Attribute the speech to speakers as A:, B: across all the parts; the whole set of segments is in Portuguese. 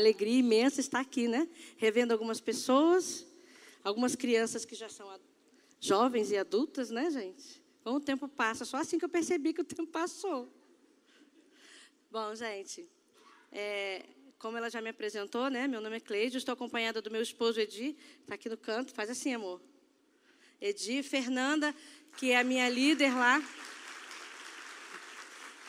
A: alegria imensa estar aqui, né? Revendo algumas pessoas, algumas crianças que já são jovens e adultas, né, gente? Como o tempo passa, só assim que eu percebi que o tempo passou. Bom, gente, é, como ela já me apresentou, né? Meu nome é Cleide, estou acompanhada do meu esposo Edi, está aqui no canto, faz assim, amor. Edi, Fernanda, que é a minha líder lá.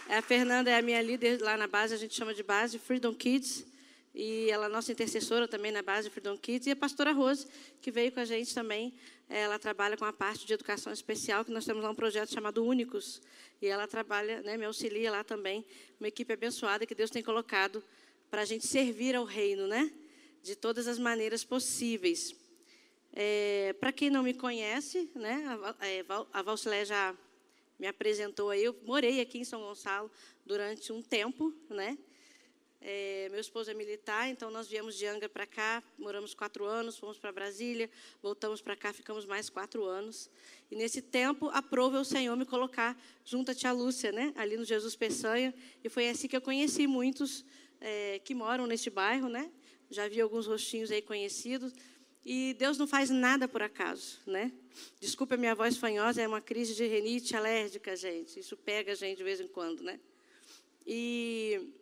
A: A Fernanda é a minha líder lá na base, a gente chama de base Freedom Kids. E ela é nossa intercessora também na base Freedom Kids. E a pastora Rose, que veio com a gente também. Ela trabalha com a parte de educação especial, que nós temos lá um projeto chamado Únicos. E ela trabalha, né, me auxilia lá também. Uma equipe abençoada que Deus tem colocado para a gente servir ao reino, né? De todas as maneiras possíveis. É, para quem não me conhece, né, a, é, a Valsilé já me apresentou aí. Eu morei aqui em São Gonçalo durante um tempo, né? É, meu esposo é militar, então nós viemos de Angra para cá, moramos quatro anos, fomos para Brasília, voltamos para cá, ficamos mais quatro anos. E nesse tempo, aprove o Senhor me colocar junto à tia Lúcia, né, ali no Jesus Peçanha, e foi assim que eu conheci muitos é, que moram neste bairro, né? Já vi alguns rostinhos aí conhecidos, e Deus não faz nada por acaso, né? Desculpa a minha voz fanhosa, é uma crise de renite alérgica, gente. Isso pega a gente de vez em quando, né? E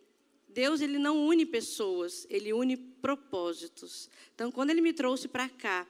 A: Deus ele não une pessoas, ele une propósitos. Então, quando ele me trouxe para cá,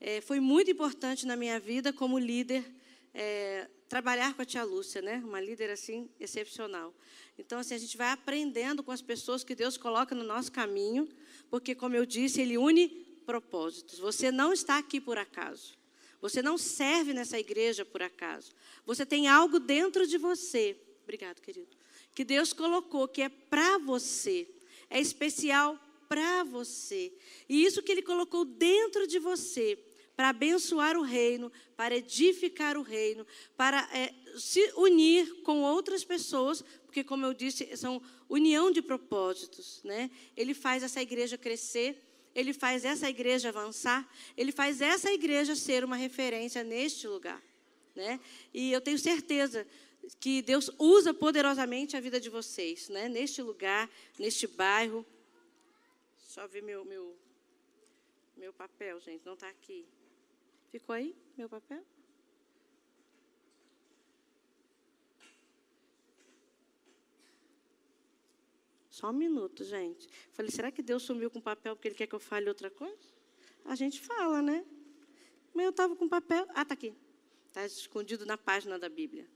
A: é, foi muito importante na minha vida como líder é, trabalhar com a tia Lúcia, né? Uma líder assim excepcional. Então, assim, a gente vai aprendendo com as pessoas que Deus coloca no nosso caminho, porque, como eu disse, ele une propósitos. Você não está aqui por acaso. Você não serve nessa igreja por acaso. Você tem algo dentro de você. Obrigado, querido. Que Deus colocou que é para você. É especial para você. E isso que ele colocou dentro de você para abençoar o reino, para edificar o reino, para é, se unir com outras pessoas, porque, como eu disse, são união de propósitos. Né? Ele faz essa igreja crescer ele faz essa igreja avançar, ele faz essa igreja ser uma referência neste lugar. Né? E eu tenho certeza que Deus usa poderosamente a vida de vocês, né? neste lugar, neste bairro. Só ver meu, meu, meu papel, gente, não está aqui. Ficou aí meu papel? Só um minuto, gente. Falei, será que Deus sumiu com papel porque Ele quer que eu fale outra coisa? A gente fala, né? Mas eu estava com papel. Ah, está aqui. Está escondido na página da Bíblia.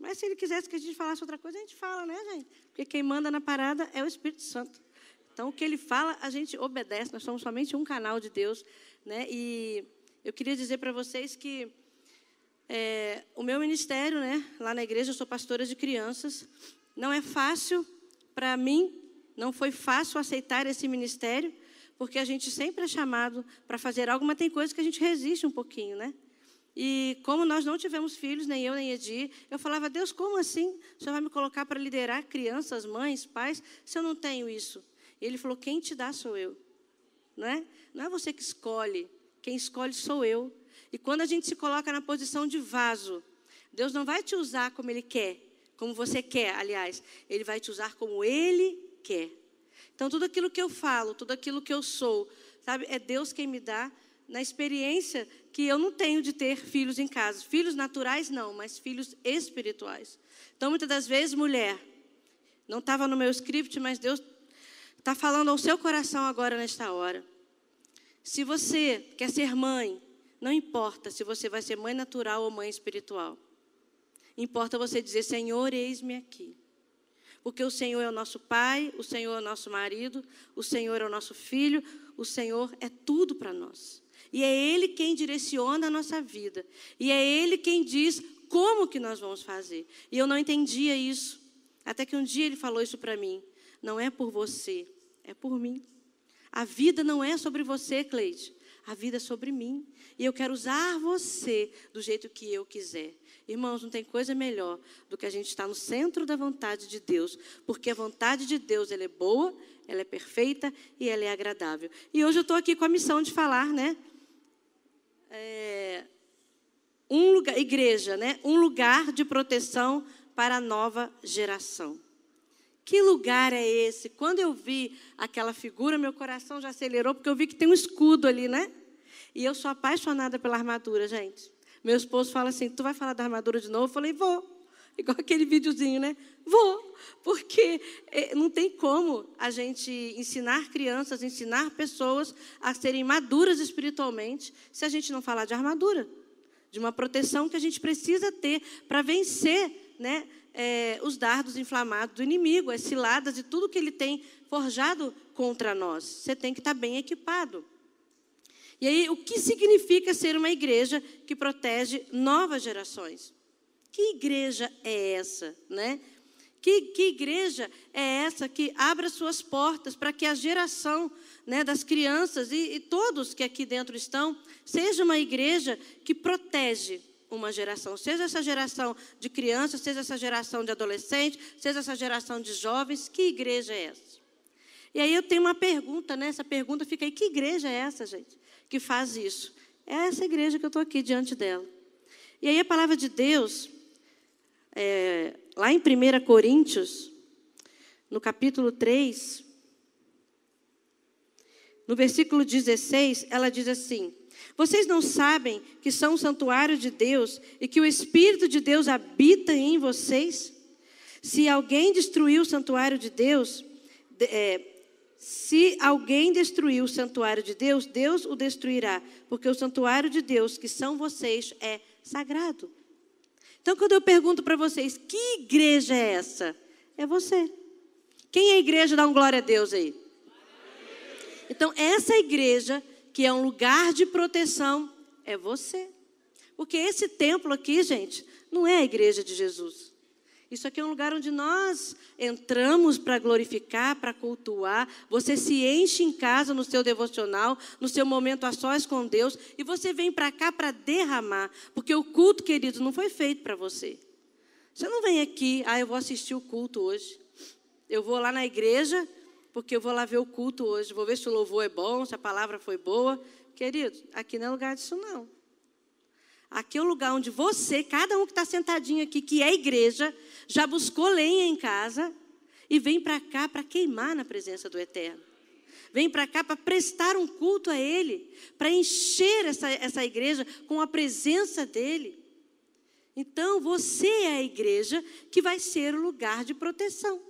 A: Mas se Ele quisesse que a gente falasse outra coisa, a gente fala, né, gente? Porque quem manda na parada é o Espírito Santo. Então, o que Ele fala, a gente obedece. Nós somos somente um canal de Deus. Né? E eu queria dizer para vocês que é, o meu ministério, né, lá na igreja, eu sou pastora de crianças. Não é fácil para mim não foi fácil aceitar esse ministério, porque a gente sempre é chamado para fazer algo, mas tem coisas que a gente resiste um pouquinho, né? E como nós não tivemos filhos, nem eu, nem Edi, eu falava, Deus, como assim? O Senhor vai me colocar para liderar crianças, mães, pais, se eu não tenho isso? E ele falou, quem te dá sou eu. Não é? Não é você que escolhe, quem escolhe sou eu. E quando a gente se coloca na posição de vaso, Deus não vai te usar como Ele quer, como você quer, aliás. Ele vai te usar como Ele quer. Então, tudo aquilo que eu falo, tudo aquilo que eu sou, sabe, é Deus quem me dá na experiência que eu não tenho de ter filhos em casa. Filhos naturais, não, mas filhos espirituais. Então, muitas das vezes, mulher, não estava no meu script, mas Deus está falando ao seu coração agora, nesta hora. Se você quer ser mãe, não importa se você vai ser mãe natural ou mãe espiritual. Importa você dizer: Senhor, eis-me aqui. Porque o Senhor é o nosso pai, o Senhor é o nosso marido, o Senhor é o nosso filho, o Senhor é tudo para nós. E é Ele quem direciona a nossa vida. E é Ele quem diz como que nós vamos fazer. E eu não entendia isso. Até que um dia Ele falou isso para mim. Não é por você, é por mim. A vida não é sobre você, Cleide. A vida é sobre mim. E eu quero usar você do jeito que eu quiser. Irmãos, não tem coisa melhor do que a gente estar no centro da vontade de Deus, porque a vontade de Deus ela é boa, ela é perfeita e ela é agradável. E hoje eu estou aqui com a missão de falar, né? É, um lugar, igreja, né? Um lugar de proteção para a nova geração. Que lugar é esse? Quando eu vi aquela figura, meu coração já acelerou, porque eu vi que tem um escudo ali, né? E eu sou apaixonada pela armadura, gente. Meu esposo fala assim: Tu vai falar da armadura de novo? Eu falei: Vou. Igual aquele videozinho, né? Vou. Porque eh, não tem como a gente ensinar crianças, ensinar pessoas a serem maduras espiritualmente, se a gente não falar de armadura, de uma proteção que a gente precisa ter para vencer, né? É, os dardos inflamados do inimigo, as ciladas e tudo que ele tem forjado contra nós. Você tem que estar bem equipado. E aí, o que significa ser uma igreja que protege novas gerações? Que igreja é essa, né? Que, que igreja é essa que abre as suas portas para que a geração né, das crianças e, e todos que aqui dentro estão seja uma igreja que protege uma geração, seja essa geração de crianças, seja essa geração de adolescentes, seja essa geração de jovens, que igreja é essa? E aí eu tenho uma pergunta, né? Essa pergunta fica aí: que igreja é essa, gente, que faz isso? É essa igreja que eu estou aqui diante dela. E aí a palavra de Deus é, lá em 1 Coríntios, no capítulo 3, no versículo 16, ela diz assim: Vocês não sabem que são o santuário de Deus e que o Espírito de Deus habita em vocês? Se alguém destruiu o santuário de Deus, é, se alguém destruiu o santuário de Deus, Deus o destruirá, porque o santuário de Deus, que são vocês, é sagrado. Então, quando eu pergunto para vocês, que igreja é essa? É você. Quem é a igreja? Dá um glória a Deus aí. Então, essa igreja, que é um lugar de proteção, é você. Porque esse templo aqui, gente, não é a igreja de Jesus. Isso aqui é um lugar onde nós entramos para glorificar, para cultuar. Você se enche em casa no seu devocional, no seu momento a sós com Deus, e você vem para cá para derramar, porque o culto, querido, não foi feito para você. Você não vem aqui, ah, eu vou assistir o culto hoje. Eu vou lá na igreja, porque eu vou lá ver o culto hoje. Vou ver se o louvor é bom, se a palavra foi boa. Querido, aqui não é lugar disso não. Aqui é o lugar onde você, cada um que está sentadinho aqui, que é igreja, já buscou lenha em casa e vem para cá para queimar na presença do Eterno. Vem para cá para prestar um culto a Ele, para encher essa, essa igreja com a presença dEle. Então, você é a igreja que vai ser o lugar de proteção.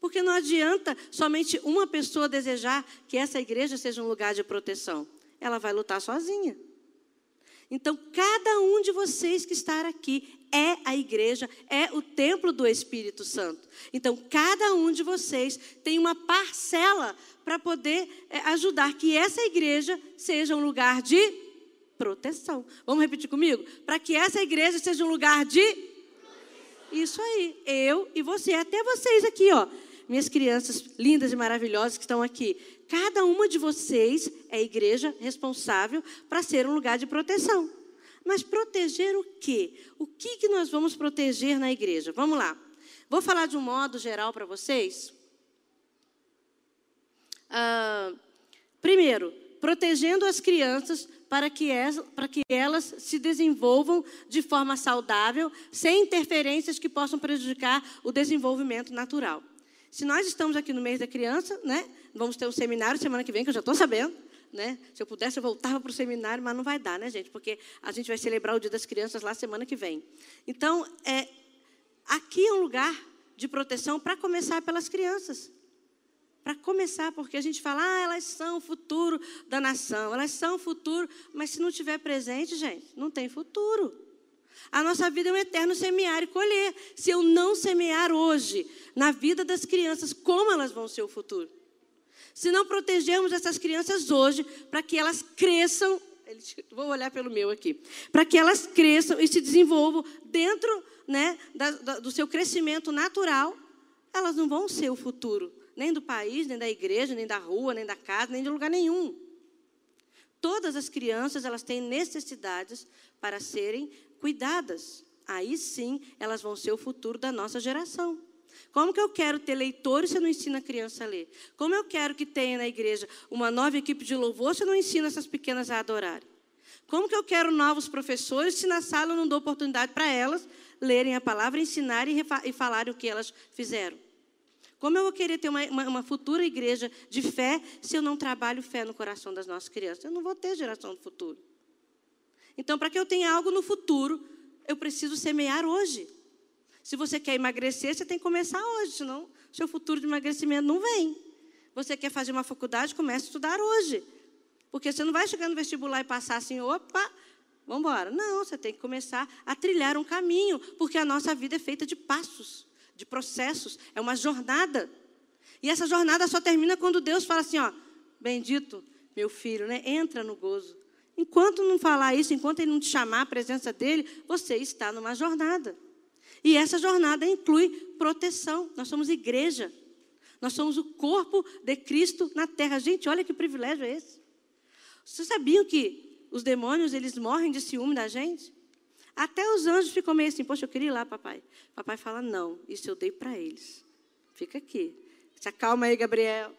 A: Porque não adianta somente uma pessoa desejar que essa igreja seja um lugar de proteção. Ela vai lutar sozinha. Então, cada um de vocês que está aqui é a igreja, é o templo do Espírito Santo. Então, cada um de vocês tem uma parcela para poder é, ajudar que essa igreja seja um lugar de proteção. Vamos repetir comigo? Para que essa igreja seja um lugar de. Isso aí, eu e você, até vocês aqui, ó minhas crianças lindas e maravilhosas que estão aqui. Cada uma de vocês é igreja responsável para ser um lugar de proteção. Mas proteger o quê? O que, que nós vamos proteger na igreja? Vamos lá. Vou falar de um modo geral para vocês. Ah, primeiro, protegendo as crianças para que, elas, para que elas se desenvolvam de forma saudável, sem interferências que possam prejudicar o desenvolvimento natural. Se nós estamos aqui no mês da criança, né? Vamos ter um seminário semana que vem, que eu já estou sabendo. Né? Se eu pudesse, eu voltava para o seminário, mas não vai dar, né, gente? Porque a gente vai celebrar o Dia das Crianças lá semana que vem. Então, é, aqui é um lugar de proteção para começar pelas crianças. Para começar, porque a gente fala, ah, elas são o futuro da nação, elas são o futuro, mas se não tiver presente, gente, não tem futuro. A nossa vida é um eterno semear e colher. Se eu não semear hoje na vida das crianças, como elas vão ser o futuro? Se não protegermos essas crianças hoje, para que elas cresçam, vou olhar pelo meu aqui, para que elas cresçam e se desenvolvam dentro né, da, da, do seu crescimento natural, elas não vão ser o futuro, nem do país, nem da igreja, nem da rua, nem da casa, nem de lugar nenhum. Todas as crianças, elas têm necessidades para serem cuidadas. Aí sim, elas vão ser o futuro da nossa geração. Como que eu quero ter leitores se eu não ensino a criança a ler? Como eu quero que tenha na igreja uma nova equipe de louvor se eu não ensino essas pequenas a adorarem? Como que eu quero novos professores se na sala eu não dou oportunidade para elas lerem a palavra, ensinarem e falarem o que elas fizeram? Como eu vou querer ter uma, uma, uma, futura igreja de fé se eu não trabalho fé no coração das nossas crianças? Eu não vou ter geração do futuro. Então, para que eu tenha algo no futuro, eu preciso semear hoje. Se você quer emagrecer, você tem que começar hoje, senão seu futuro de emagrecimento não vem. Você quer fazer uma faculdade, comece a estudar hoje. Porque você não vai chegar no vestibular e passar assim, opa, vamos embora. Não, você tem que começar a trilhar um caminho, porque a nossa vida é feita de passos de processos, é uma jornada. E essa jornada só termina quando Deus fala assim, ó, bendito meu filho, né? Entra no gozo. Enquanto não falar isso, enquanto ele não te chamar à presença dele, você está numa jornada. E essa jornada inclui proteção. Nós somos igreja. Nós somos o corpo de Cristo na terra. Gente, olha que privilégio é esse. Vocês sabiam que os demônios, eles morrem de ciúme da gente? Até os anjos ficam meio assim, poxa, eu queria ir lá, papai. Papai fala, não, isso eu dei para eles. Fica aqui. Se acalma aí, Gabriel.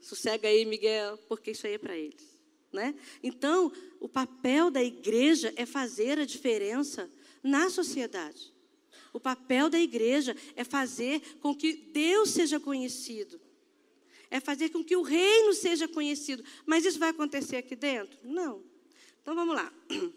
A: Sossega aí, Miguel, porque isso aí é para eles. Né? Então, o papel da igreja é fazer a diferença na sociedade. O papel da igreja é fazer com que Deus seja conhecido. É fazer com que o reino seja conhecido. Mas isso vai acontecer aqui dentro? Não. Então vamos lá.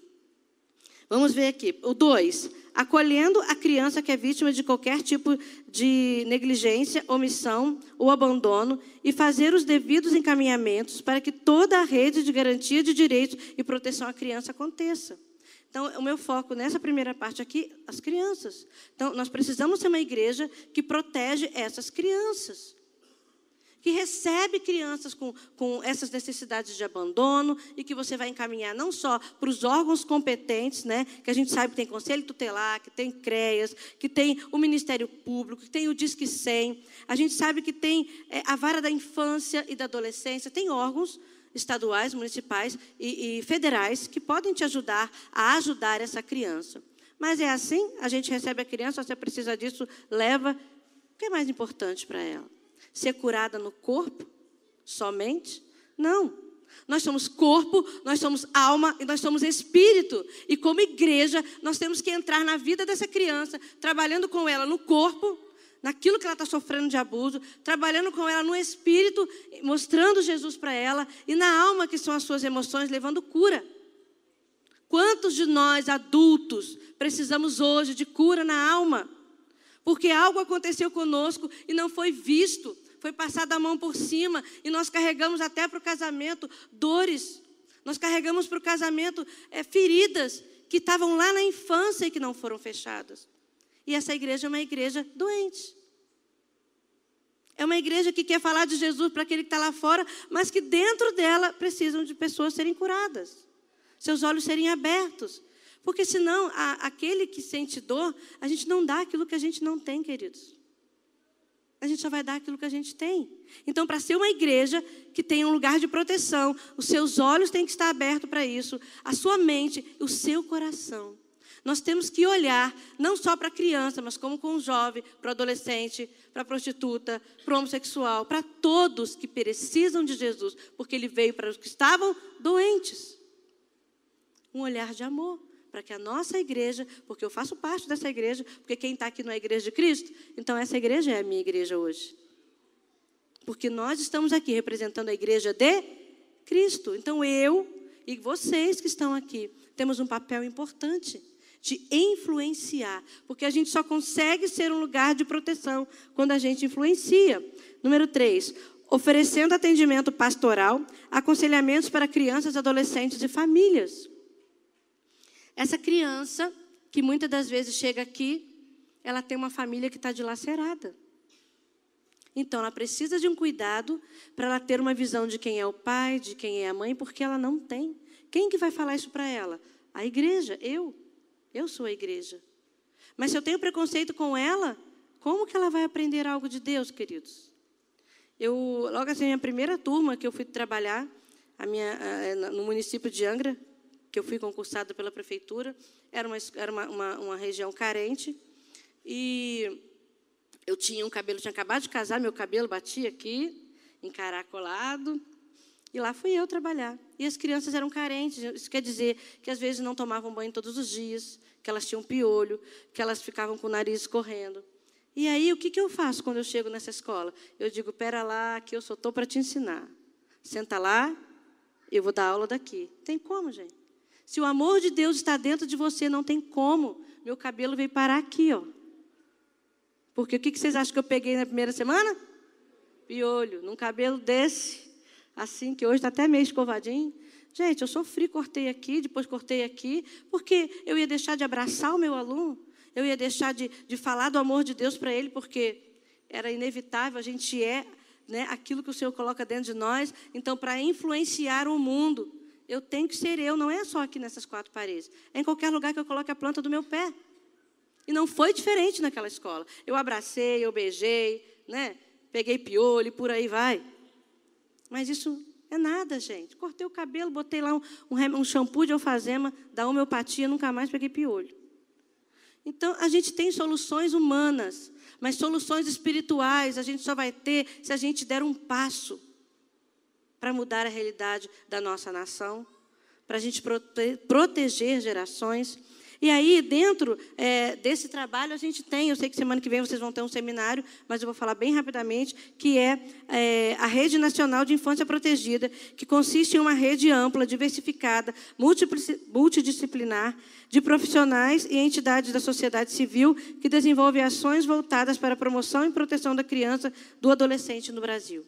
A: Vamos ver aqui. O 2. Acolhendo a criança que é vítima de qualquer tipo de negligência, omissão ou abandono e fazer os devidos encaminhamentos para que toda a rede de garantia de direitos e proteção à criança aconteça. Então, o meu foco nessa primeira parte aqui, as crianças. Então, nós precisamos ser uma igreja que protege essas crianças que recebe crianças com, com essas necessidades de abandono e que você vai encaminhar não só para os órgãos competentes, né, que a gente sabe que tem Conselho Tutelar, que tem CREAS, que tem o Ministério Público, que tem o Disque 100, a gente sabe que tem é, a Vara da Infância e da Adolescência, tem órgãos estaduais, municipais e, e federais que podem te ajudar a ajudar essa criança. Mas é assim, a gente recebe a criança, você precisa disso, leva. O que é mais importante para ela? ser curada no corpo somente? Não. Nós somos corpo, nós somos alma e nós somos espírito. E como igreja, nós temos que entrar na vida dessa criança, trabalhando com ela no corpo, naquilo que ela está sofrendo de abuso, trabalhando com ela no espírito, mostrando Jesus para ela, e na alma, que são as suas emoções, levando cura. Quantos de nós, adultos, precisamos hoje de cura na alma? Porque algo aconteceu conosco e não foi visto, foi passada a mão por cima e nós carregamos até para o casamento dores. Nós carregamos para o casamento é, feridas que estavam lá na infância e que não foram fechadas. E essa igreja é uma igreja doente. É uma igreja que quer falar de Jesus para aquele que está lá fora, mas que dentro dela precisam de pessoas serem curadas, seus olhos serem abertos. Porque senão, a, aquele que sente dor, a gente não dá aquilo que a gente não tem, queridos a gente só vai dar aquilo que a gente tem. Então, para ser uma igreja que tem um lugar de proteção, os seus olhos têm que estar abertos para isso, a sua mente, o seu coração. Nós temos que olhar não só para a criança, mas como com o jovem, para o adolescente, para a prostituta, para o homossexual, para todos que precisam de Jesus, porque ele veio para os que estavam doentes. Um olhar de amor para que a nossa igreja, porque eu faço parte dessa igreja, porque quem está aqui não é a igreja de Cristo, então essa igreja é a minha igreja hoje. Porque nós estamos aqui representando a igreja de Cristo. Então eu e vocês que estão aqui temos um papel importante de influenciar, porque a gente só consegue ser um lugar de proteção quando a gente influencia. Número 3, oferecendo atendimento pastoral, aconselhamentos para crianças, adolescentes e famílias. Essa criança, que muitas das vezes chega aqui, ela tem uma família que está dilacerada. Então, ela precisa de um cuidado para ela ter uma visão de quem é o pai, de quem é a mãe, porque ela não tem. Quem que vai falar isso para ela? A igreja, eu. Eu sou a igreja. Mas se eu tenho preconceito com ela, como que ela vai aprender algo de Deus, queridos? Eu, logo assim, a minha primeira turma que eu fui trabalhar, a minha, eh, no município de Angra, que eu fui concursada pela prefeitura, era uma, era uma, uma, uma região carente, e eu tinha um cabelo, tinha acabado de casar, meu cabelo batia aqui, encaracolado, e lá fui eu trabalhar. E as crianças eram carentes, isso quer dizer que às vezes não tomavam banho todos os dias, que elas tinham piolho, que elas ficavam com o nariz escorrendo. E aí, o que, que eu faço quando eu chego nessa escola? Eu digo, pera lá, que eu só estou para te ensinar. Senta lá, eu vou dar aula daqui. Tem como, gente? Se o amor de Deus está dentro de você, não tem como. Meu cabelo veio parar aqui, ó. Porque o que, que vocês acham que eu peguei na primeira semana? Piolho, num cabelo desse, assim, que hoje está até meio escovadinho. Gente, eu sofri, cortei aqui, depois cortei aqui, porque eu ia deixar de abraçar o meu aluno, eu ia deixar de, de falar do amor de Deus para ele, porque era inevitável, a gente é né, aquilo que o Senhor coloca dentro de nós. Então, para influenciar o mundo, eu tenho que ser eu, não é só aqui nessas quatro paredes, é em qualquer lugar que eu coloque a planta do meu pé. E não foi diferente naquela escola. Eu abracei, eu beijei, né? peguei piolho e por aí vai. Mas isso é nada, gente. Cortei o cabelo, botei lá um, um, shampoo de alfazema da homeopatia, nunca mais peguei piolho. Então, a gente tem soluções humanas, mas soluções espirituais a gente só vai ter se a gente der um passo para mudar a realidade da nossa nação, para a gente prote proteger gerações. E aí, dentro é, desse trabalho, a gente tem, eu sei que semana que vem vocês vão ter um seminário, mas eu vou falar bem rapidamente, que é, é a Rede Nacional de Infância Protegida, que consiste em uma rede ampla, diversificada, multidisciplinar, de profissionais e entidades da sociedade civil que desenvolve ações voltadas para a promoção e proteção da criança do adolescente no Brasil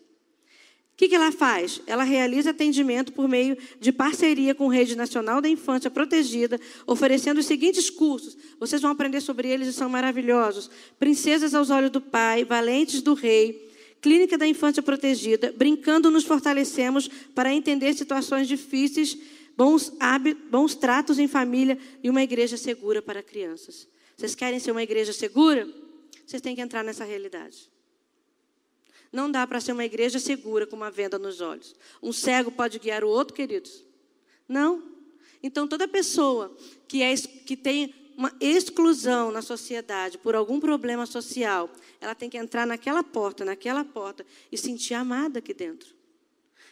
A: que, que ela faz? Ela realiza atendimento por meio de parceria com a Rede Nacional da Infância Protegida, oferecendo os seguintes cursos. Vocês vão aprender sobre eles e são maravilhosos. Princesas aos olhos do Pai, Valentes do Rei, Clínica da Infância Protegida, Brincando nos fortalecemos para entender situações difíceis, bons, hábitos, bons tratos em família e uma igreja segura para crianças. Vocês querem ser uma igreja segura? Vocês têm que entrar nessa realidade. Não dá para ser uma igreja segura com uma venda nos olhos. Um cego pode guiar o outro, queridos? Não. Então, toda pessoa que, é, que tem uma exclusão na sociedade por algum problema social, ela tem que entrar naquela porta, naquela porta, e sentir amada aqui dentro.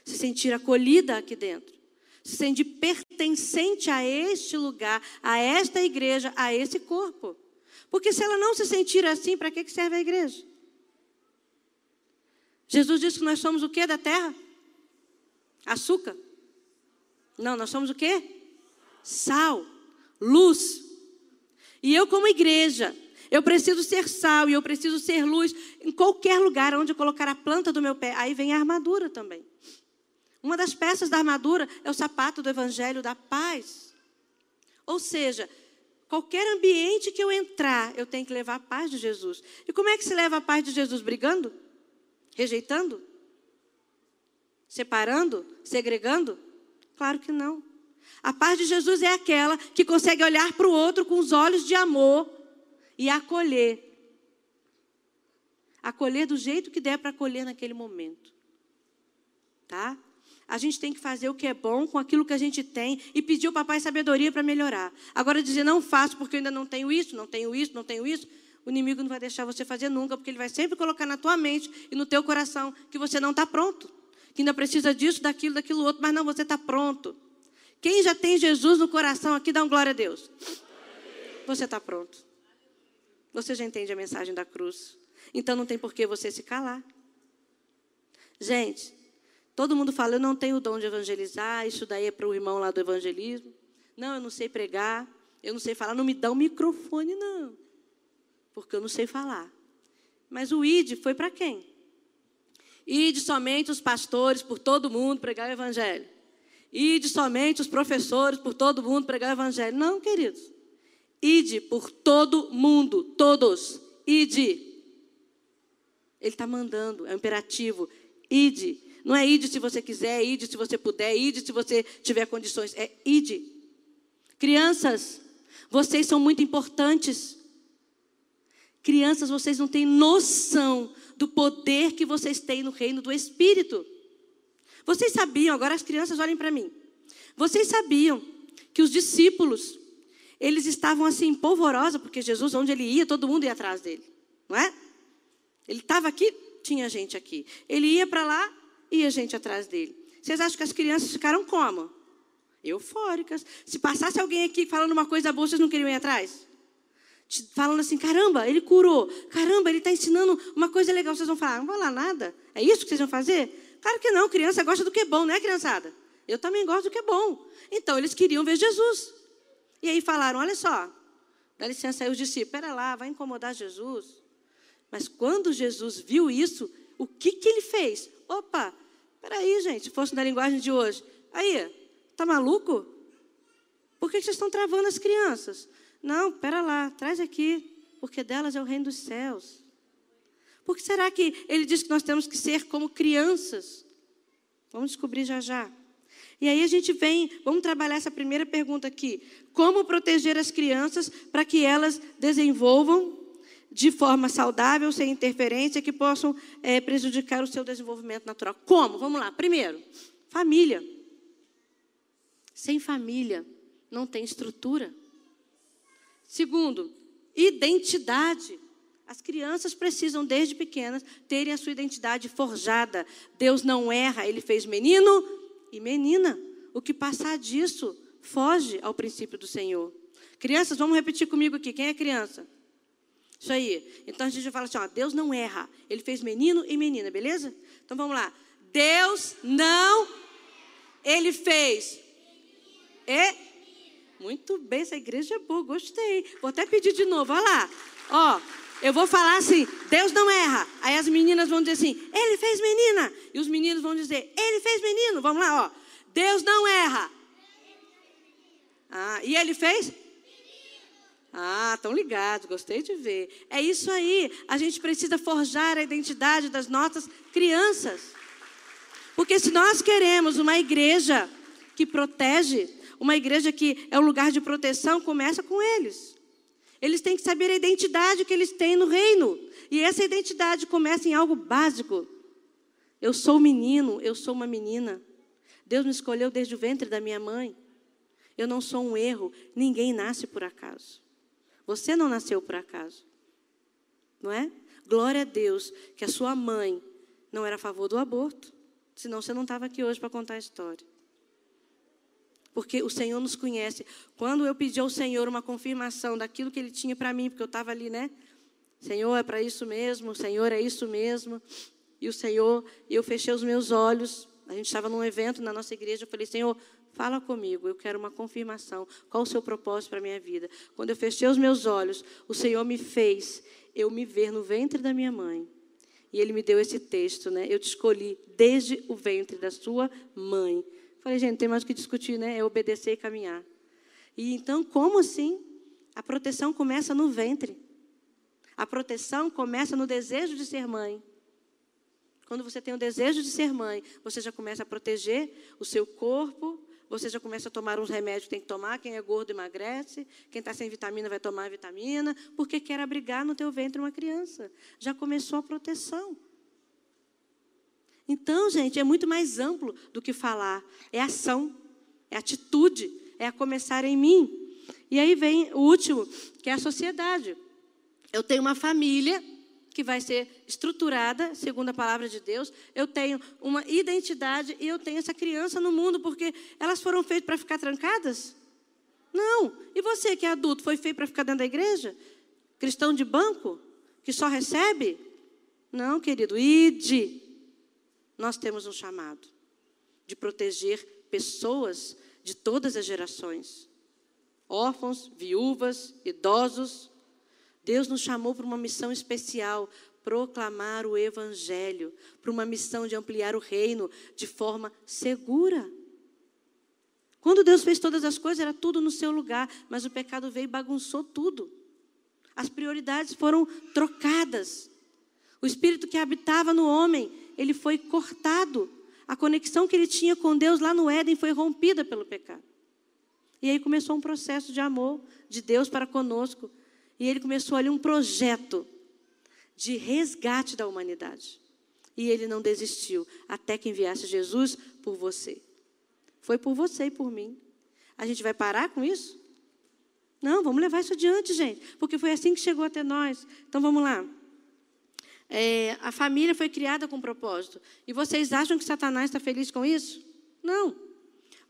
A: Se sentir acolhida aqui dentro. Se sentir pertencente a este lugar, a esta igreja, a esse corpo. Porque se ela não se sentir assim, para que serve a igreja? Jesus disse que nós somos o que da terra? Açúcar? Não, nós somos o que? Sal, luz. E eu, como igreja, eu preciso ser sal e eu preciso ser luz em qualquer lugar onde eu colocar a planta do meu pé. Aí vem a armadura também. Uma das peças da armadura é o sapato do evangelho da paz. Ou seja, qualquer ambiente que eu entrar, eu tenho que levar a paz de Jesus. E como é que se leva a paz de Jesus? Brigando? Rejeitando? Separando? Segregando? Claro que não. A paz de Jesus é aquela que consegue olhar para o outro com os olhos de amor e acolher. Acolher do jeito que der para acolher naquele momento. Tá? A gente tem que fazer o que é bom com aquilo que a gente tem e pedir ao papai sabedoria para melhorar. Agora dizer não faço porque eu ainda não tenho isso, não tenho isso, não tenho isso, o inimigo não vai deixar você fazer nunca, porque ele vai sempre colocar na tua mente e no teu coração que você não está pronto, que ainda precisa disso, daquilo, daquilo outro, mas não, você está pronto. Quem já tem Jesus no coração aqui, dá um glória a Deus. Você está pronto. Você já entende a mensagem da cruz. Então não tem por que você se calar. Gente, todo mundo fala, eu não tenho o dom de evangelizar, isso daí é para o irmão lá do evangelismo. Não, eu não sei pregar, eu não sei falar, não me dá um microfone, não porque eu não sei falar. Mas o ID foi para quem? Ide somente os pastores por todo mundo pregar o evangelho. Ide somente os professores por todo mundo pregar o evangelho. Não, queridos. Ide por todo mundo, todos. Ide. Ele está mandando, é um imperativo. Ide. Não é ide se você quiser, ide se você puder, ide se você tiver condições. É ide. Crianças, vocês são muito importantes. Crianças, vocês não têm noção do poder que vocês têm no reino do Espírito. Vocês sabiam, agora as crianças olhem para mim. Vocês sabiam que os discípulos, eles estavam assim polvorosa, porque Jesus, onde ele ia, todo mundo ia atrás dele, não é? Ele estava aqui, tinha gente aqui. Ele ia para lá, ia gente atrás dele. Vocês acham que as crianças ficaram como? Eufóricas. Se passasse alguém aqui falando uma coisa boa, vocês não queriam ir atrás? Falando assim: caramba, ele curou, caramba, ele está ensinando uma coisa legal. Vocês vão falar: não vou lá nada? É isso que vocês vão fazer? Claro que não, criança gosta do que é bom, não é, criançada? Eu também gosto do que é bom. Então, eles queriam ver Jesus. E aí falaram: olha só, dá licença aí os discípulos, espera lá, vai incomodar Jesus. Mas quando Jesus viu isso, o que, que ele fez? Opa, peraí, gente, se fosse na linguagem de hoje. Aí, tá maluco? Por que vocês estão travando as crianças? Não, pera lá, traz aqui, porque delas é o reino dos céus. Por que será que ele diz que nós temos que ser como crianças? Vamos descobrir já já. E aí a gente vem, vamos trabalhar essa primeira pergunta aqui. Como proteger as crianças para que elas desenvolvam de forma saudável, sem interferência, que possam é, prejudicar o seu desenvolvimento natural? Como? Vamos lá. Primeiro, família. Sem família, não tem estrutura. Segundo, identidade. As crianças precisam, desde pequenas, terem a sua identidade forjada. Deus não erra, ele fez menino e menina. O que passar disso foge ao princípio do Senhor. Crianças, vamos repetir comigo aqui. Quem é criança? Isso aí. Então a gente fala assim: ó, Deus não erra. Ele fez menino e menina, beleza? Então vamos lá. Deus não. Ele fez. E muito bem, essa igreja é boa, gostei. Vou até pedir de novo, olha lá. Ó, eu vou falar assim, Deus não erra. Aí as meninas vão dizer assim, ele fez menina. E os meninos vão dizer, ele fez menino. Vamos lá, ó. Deus não erra. Ah, e ele fez? Ah, estão ligados, gostei de ver. É isso aí. A gente precisa forjar a identidade das nossas crianças. Porque se nós queremos uma igreja que protege, uma igreja que é um lugar de proteção, começa com eles. Eles têm que saber a identidade que eles têm no reino. E essa identidade começa em algo básico. Eu sou um menino, eu sou uma menina. Deus me escolheu desde o ventre da minha mãe. Eu não sou um erro. Ninguém nasce por acaso. Você não nasceu por acaso. Não é? Glória a Deus que a sua mãe não era a favor do aborto. Senão você não estava aqui hoje para contar a história porque o Senhor nos conhece. Quando eu pedi ao Senhor uma confirmação daquilo que Ele tinha para mim, porque eu estava ali, né? Senhor, é para isso mesmo, Senhor, é isso mesmo. E o Senhor, eu fechei os meus olhos. A gente estava num evento na nossa igreja, eu falei, Senhor, fala comigo, eu quero uma confirmação. Qual o seu propósito para a minha vida? Quando eu fechei os meus olhos, o Senhor me fez eu me ver no ventre da minha mãe. E ele me deu esse texto, né? Eu te escolhi desde o ventre da sua mãe. Falei, gente, tem mais o que discutir, né? É obedecer e caminhar. E então, como assim? A proteção começa no ventre. A proteção começa no desejo de ser mãe. Quando você tem o desejo de ser mãe, você já começa a proteger o seu corpo, você já começa a tomar uns remédios que tem que tomar. Quem é gordo emagrece, quem está sem vitamina vai tomar vitamina, porque quer abrigar no teu ventre uma criança. Já começou a proteção. Então, gente, é muito mais amplo do que falar. É ação, é atitude, é a começar em mim. E aí vem o último, que é a sociedade. Eu tenho uma família que vai ser estruturada, segundo a palavra de Deus. Eu tenho uma identidade e eu tenho essa criança no mundo, porque elas foram feitas para ficar trancadas? Não. E você que é adulto, foi feito para ficar dentro da igreja? Cristão de banco? Que só recebe? Não, querido. Ide nós temos um chamado de proteger pessoas de todas as gerações órfãos, viúvas, idosos. Deus nos chamou para uma missão especial proclamar o Evangelho, para uma missão de ampliar o reino de forma segura. Quando Deus fez todas as coisas, era tudo no seu lugar, mas o pecado veio e bagunçou tudo. As prioridades foram trocadas. O espírito que habitava no homem ele foi cortado. A conexão que ele tinha com Deus lá no Éden foi rompida pelo pecado. E aí começou um processo de amor de Deus para conosco. E ele começou ali um projeto de resgate da humanidade. E ele não desistiu até que enviasse Jesus por você. Foi por você e por mim. A gente vai parar com isso? Não, vamos levar isso adiante, gente. Porque foi assim que chegou até nós. Então vamos lá. É, a família foi criada com propósito. E vocês acham que Satanás está feliz com isso? Não.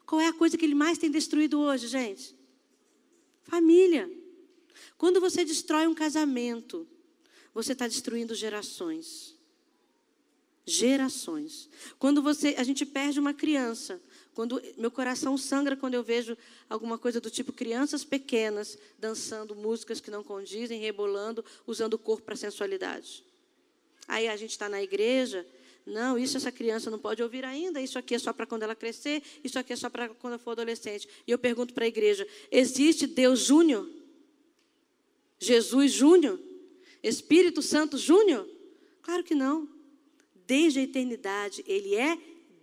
A: Qual é a coisa que ele mais tem destruído hoje, gente? Família. Quando você destrói um casamento, você está destruindo gerações. Gerações. Quando você, a gente perde uma criança, quando meu coração sangra quando eu vejo alguma coisa do tipo crianças pequenas dançando músicas que não condizem, rebolando, usando o corpo para sensualidade. Aí a gente está na igreja, não, isso essa criança não pode ouvir ainda, isso aqui é só para quando ela crescer, isso aqui é só para quando for adolescente. E eu pergunto para a igreja: existe Deus Júnior? Jesus Júnior? Espírito Santo Júnior? Claro que não. Desde a eternidade, Ele é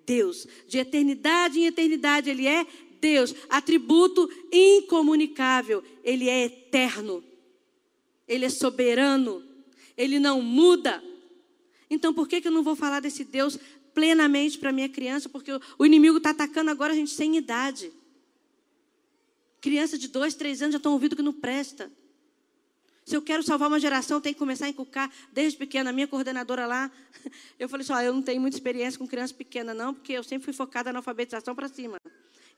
A: Deus. De eternidade em eternidade, Ele é Deus. Atributo incomunicável. Ele é eterno. Ele é soberano. Ele não muda. Então, por que, que eu não vou falar desse Deus plenamente para minha criança? Porque o inimigo está atacando agora a gente sem idade. Criança de dois, três anos já estão ouvindo que não presta. Se eu quero salvar uma geração, tem que começar a inculcar desde pequena. A minha coordenadora lá, eu falei assim: ó, eu não tenho muita experiência com criança pequena, não, porque eu sempre fui focada na alfabetização para cima.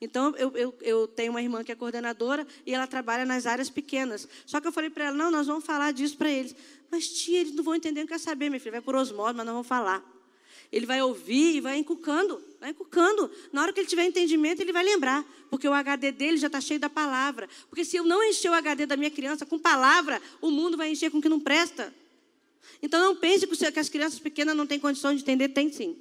A: Então, eu, eu, eu, tenho uma irmã que é coordenadora e ela trabalha nas áreas pequenas. Só que eu falei para ela: não, nós vamos falar disso para eles. Mas, tia, eles não vão entender, não quer saber, meu filho. Vai por osmose, mas não vão falar. Ele vai ouvir e vai encucando, vai encucando. Na hora que ele tiver entendimento, ele vai lembrar. Porque o HD dele já está cheio da palavra. Porque se eu não encher o HD da minha criança com palavra, o mundo vai encher com o que não presta. Então não pense que as crianças pequenas não têm condições de entender, tem sim.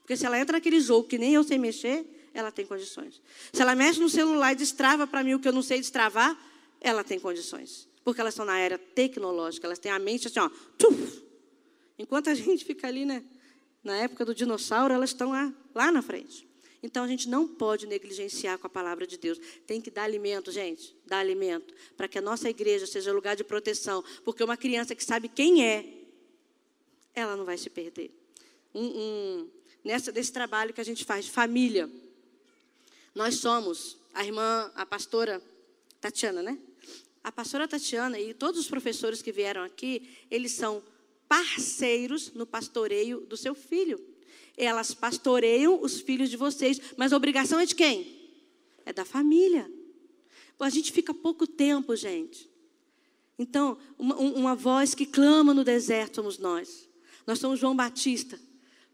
A: Porque se ela entra naquele jogo que nem eu sei mexer, ela tem condições. Se ela mexe no celular e destrava para mim o que eu não sei destravar, ela tem condições. Porque elas estão na era tecnológica, elas têm a mente assim, ó. Tuf! Enquanto a gente fica ali, né? na época do dinossauro, elas estão lá, lá na frente. Então a gente não pode negligenciar com a palavra de Deus. Tem que dar alimento, gente, dar alimento, para que a nossa igreja seja lugar de proteção. Porque uma criança que sabe quem é, ela não vai se perder. Nessa, desse trabalho que a gente faz de família, nós somos, a irmã, a pastora Tatiana, né? A pastora Tatiana e todos os professores que vieram aqui, eles são parceiros no pastoreio do seu filho. Elas pastoreiam os filhos de vocês, mas a obrigação é de quem? É da família. A gente fica pouco tempo, gente. Então, uma, uma voz que clama no deserto somos nós. Nós somos João Batista,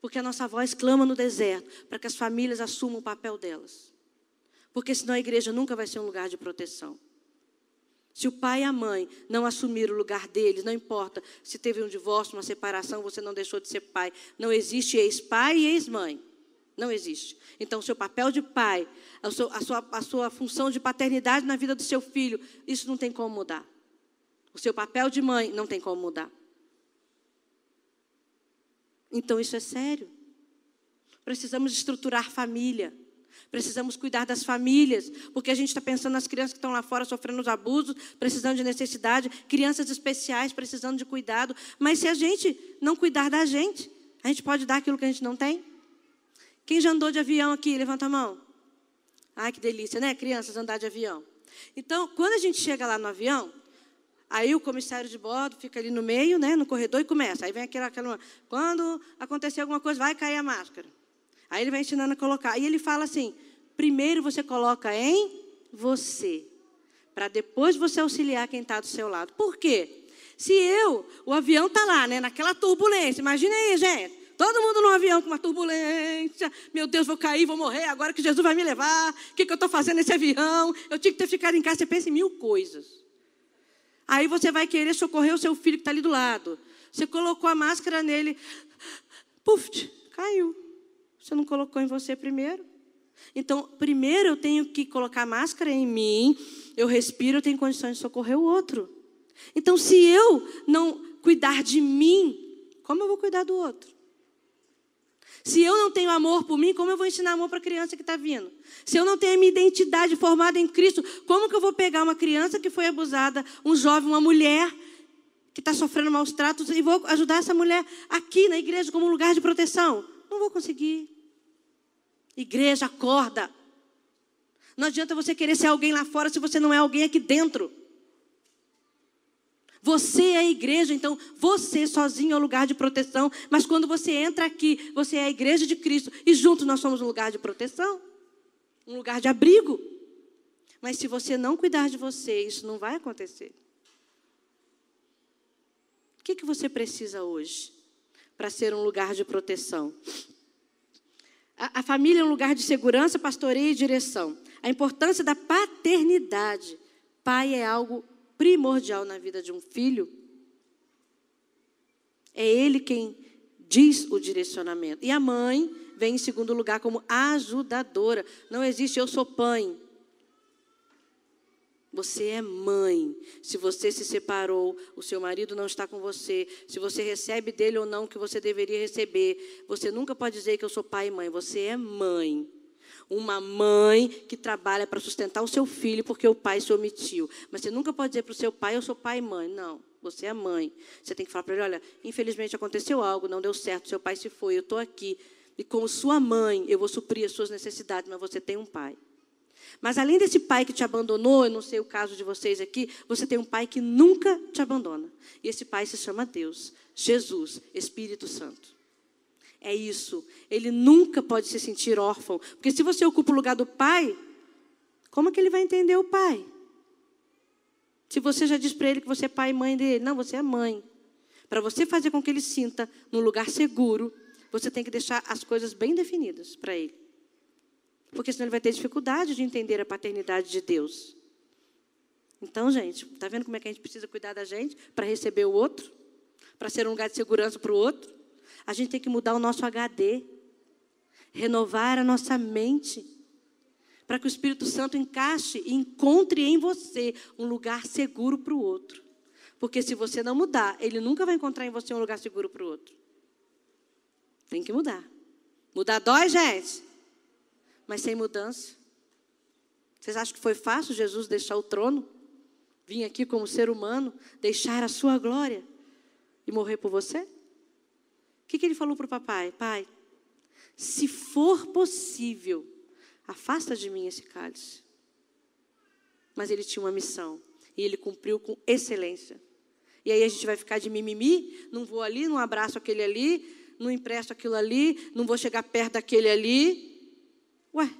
A: porque a nossa voz clama no deserto, para que as famílias assumam o papel delas. Porque senão a igreja nunca vai ser um lugar de proteção. Se o pai e a mãe não assumiram o lugar deles, não importa se teve um divórcio, uma separação, você não deixou de ser pai. Não existe ex-pai e ex-mãe. Não existe. Então, o seu papel de pai, a sua, a, sua, a sua função de paternidade na vida do seu filho, isso não tem como mudar. O seu papel de mãe não tem como mudar. Então, isso é sério. Precisamos estruturar família. Precisamos cuidar das famílias, porque a gente está pensando nas crianças que estão lá fora sofrendo os abusos, precisando de necessidade, crianças especiais precisando de cuidado. Mas se a gente não cuidar da gente, a gente pode dar aquilo que a gente não tem? Quem já andou de avião aqui? Levanta a mão. Ai, que delícia, né? Crianças andar de avião. Então, quando a gente chega lá no avião, aí o comissário de bordo fica ali no meio, né, no corredor e começa. Aí vem aquela, aquela quando acontecer alguma coisa, vai cair a máscara. Aí ele vai ensinando a colocar. E ele fala assim: primeiro você coloca em você, para depois você auxiliar quem está do seu lado. Por quê? Se eu, o avião está lá, né, naquela turbulência, imagina aí, gente. Todo mundo no avião com uma turbulência. Meu Deus, vou cair, vou morrer, agora que Jesus vai me levar. O que, que eu estou fazendo nesse avião? Eu tinha que ter ficado em casa. Você pensa em mil coisas. Aí você vai querer socorrer o seu filho que está ali do lado. Você colocou a máscara nele. Puf, caiu. Você não colocou em você primeiro? Então, primeiro eu tenho que colocar máscara em mim, eu respiro, eu tenho condições de socorrer o outro. Então, se eu não cuidar de mim, como eu vou cuidar do outro? Se eu não tenho amor por mim, como eu vou ensinar amor para a criança que está vindo? Se eu não tenho a minha identidade formada em Cristo, como que eu vou pegar uma criança que foi abusada, um jovem, uma mulher que está sofrendo maus tratos e vou ajudar essa mulher aqui na igreja como lugar de proteção? Não vou conseguir. Igreja, acorda. Não adianta você querer ser alguém lá fora se você não é alguém aqui dentro. Você é a igreja, então você sozinho é o lugar de proteção. Mas quando você entra aqui, você é a igreja de Cristo. E juntos nós somos um lugar de proteção, um lugar de abrigo. Mas se você não cuidar de você, isso não vai acontecer. O que, que você precisa hoje para ser um lugar de proteção? A, família é um lugar de segurança, pastoreio e direção. A importância da paternidade. Pai é algo primordial na vida de um filho. É ele quem diz o direcionamento. E a mãe vem em segundo lugar como ajudadora. Não existe eu sou pai. Você é mãe. Se você se separou, o seu marido não está com você, se você recebe dele ou não o que você deveria receber, você nunca pode dizer que eu sou pai e mãe. Você é mãe. Uma mãe que trabalha para sustentar o seu filho porque o pai se omitiu. Mas você nunca pode dizer para o seu pai, eu sou pai e mãe. Não, você é mãe. Você tem que falar para ele: olha, infelizmente aconteceu algo, não deu certo, seu pai se foi, eu estou aqui. E como sua mãe, eu vou suprir as suas necessidades, mas você tem um pai. Mas além desse pai que te abandonou, eu não sei o caso de vocês aqui, você tem um pai que nunca te abandona. E esse pai se chama Deus, Jesus, Espírito Santo. É isso. Ele nunca pode se sentir órfão. Porque se você ocupa o lugar do pai, como é que ele vai entender o pai? Se você já diz para ele que você é pai e mãe dele, não, você é mãe. Para você fazer com que ele sinta num lugar seguro, você tem que deixar as coisas bem definidas para ele. Porque senão ele vai ter dificuldade de entender a paternidade de Deus. Então, gente, está vendo como é que a gente precisa cuidar da gente para receber o outro? Para ser um lugar de segurança para o outro? A gente tem que mudar o nosso HD, renovar a nossa mente, para que o Espírito Santo encaixe e encontre em você um lugar seguro para o outro. Porque se você não mudar, ele nunca vai encontrar em você um lugar seguro para o outro. Tem que mudar. Mudar dói, gente mas sem mudança. Vocês acham que foi fácil Jesus deixar o trono? Vir aqui como ser humano, deixar a sua glória e morrer por você? O que, que ele falou para o papai? Pai, se for possível, afasta de mim esse cálice. Mas ele tinha uma missão e ele cumpriu com excelência. E aí a gente vai ficar de mimimi, não vou ali, não abraço aquele ali, não empresto aquilo ali, não vou chegar perto daquele ali. Ué,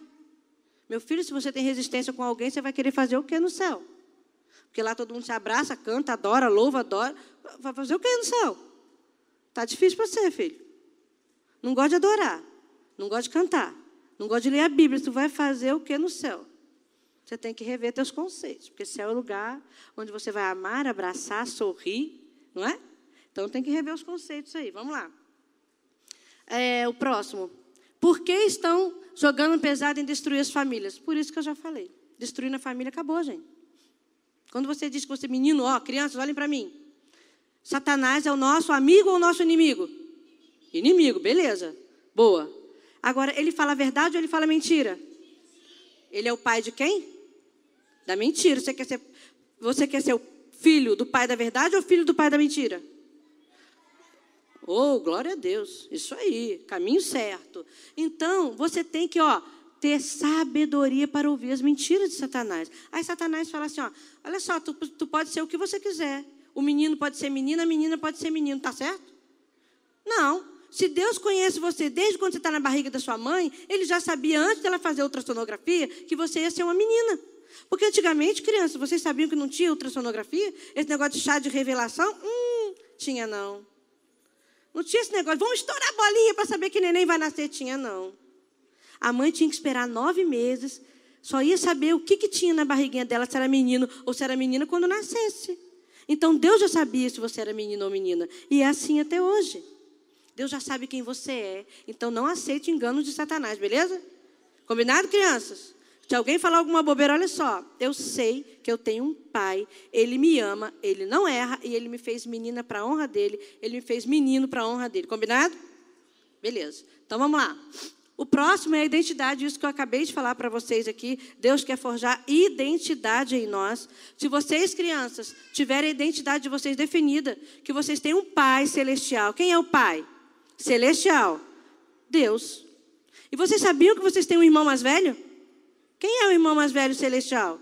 A: meu filho, se você tem resistência com alguém, você vai querer fazer o que no céu? Porque lá todo mundo se abraça, canta, adora, louva, adora. Vai fazer o que no céu? Tá difícil para você, filho. Não gosta de adorar, não gosta de cantar, não gosta de ler a Bíblia. Tu vai fazer o que no céu? Você tem que rever teus conceitos, porque céu é o lugar onde você vai amar, abraçar, sorrir, não é? Então tem que rever os conceitos aí. Vamos lá. É, o próximo. Por que estão jogando pesado em destruir as famílias. Por isso que eu já falei. Destruindo a família acabou, gente. Quando você diz que você é menino, ó, crianças, olhem para mim. Satanás é o nosso amigo ou o nosso inimigo? Inimigo, beleza. Boa. Agora, ele fala a verdade ou ele fala mentira? Ele é o pai de quem? Da mentira. Você quer ser, você quer ser o filho do pai da verdade ou filho do pai da mentira? Oh, glória a Deus. Isso aí, caminho certo. Então, você tem que, ó, ter sabedoria para ouvir as mentiras de Satanás. Aí Satanás fala assim, ó, olha só, tu, tu pode ser o que você quiser. O menino pode ser menina, a menina pode ser menino, tá certo? Não. Se Deus conhece você desde quando você está na barriga da sua mãe, Ele já sabia antes dela fazer ultrassonografia que você ia ser uma menina. Porque antigamente, crianças, vocês sabiam que não tinha ultrassonografia? Esse negócio de chá de revelação? Hum, tinha não. Não tinha esse negócio, vamos estourar a bolinha para saber que neném vai nascer. Tinha, não. A mãe tinha que esperar nove meses, só ia saber o que, que tinha na barriguinha dela, se era menino ou se era menina, quando nascesse. Então Deus já sabia se você era menino ou menina. E é assim até hoje. Deus já sabe quem você é. Então não aceite enganos de Satanás, beleza? Combinado, crianças? Se alguém falar alguma bobeira, olha só, eu sei que eu tenho um pai, ele me ama, ele não erra e ele me fez menina para a honra dele, ele me fez menino para a honra dele. Combinado? Beleza. Então vamos lá. O próximo é a identidade, isso que eu acabei de falar para vocês aqui. Deus quer forjar identidade em nós. Se vocês, crianças, tiverem a identidade de vocês definida, que vocês têm um pai celestial. Quem é o pai? Celestial. Deus. E vocês sabiam que vocês têm um irmão mais velho? Quem é o irmão mais velho celestial?